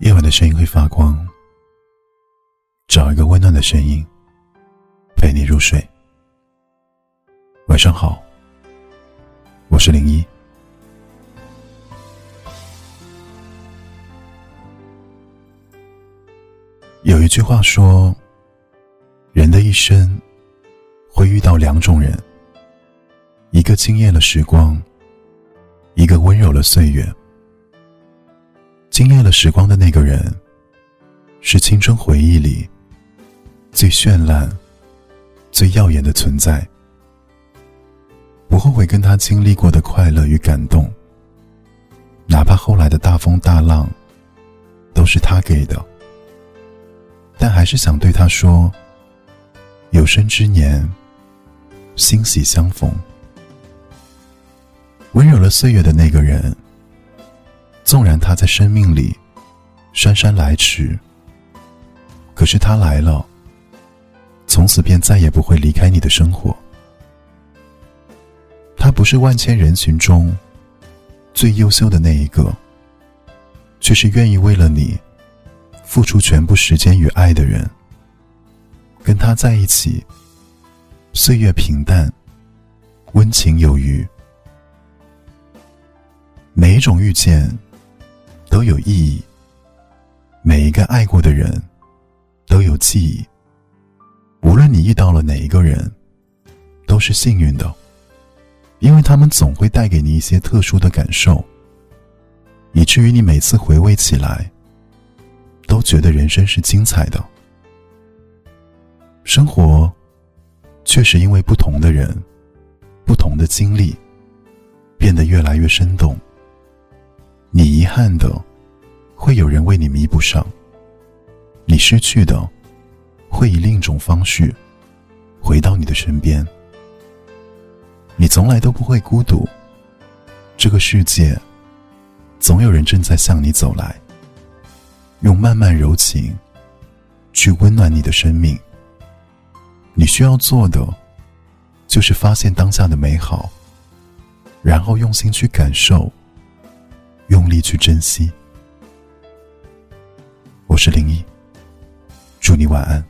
夜晚的声音会发光，找一个温暖的声音陪你入睡。晚上好，我是零一。有一句话说，人的一生会遇到两种人，一个惊艳了时光，一个温柔了岁月。惊艳了时光的那个人，是青春回忆里最绚烂、最耀眼的存在。不后悔跟他经历过的快乐与感动，哪怕后来的大风大浪都是他给的，但还是想对他说：有生之年，欣喜相逢。温柔了岁月的那个人。纵然他在生命里姗姗来迟，可是他来了，从此便再也不会离开你的生活。他不是万千人群中最优秀的那一个，却是愿意为了你付出全部时间与爱的人。跟他在一起，岁月平淡，温情有余。每一种遇见。都有意义。每一个爱过的人，都有记忆。无论你遇到了哪一个人，都是幸运的，因为他们总会带给你一些特殊的感受，以至于你每次回味起来，都觉得人生是精彩的。生活，确实因为不同的人，不同的经历，变得越来越生动。你遗憾的，会有人为你弥补上；你失去的，会以另一种方式回到你的身边。你从来都不会孤独，这个世界总有人正在向你走来，用慢慢柔情去温暖你的生命。你需要做的，就是发现当下的美好，然后用心去感受。用力去珍惜。是林一，祝你晚安。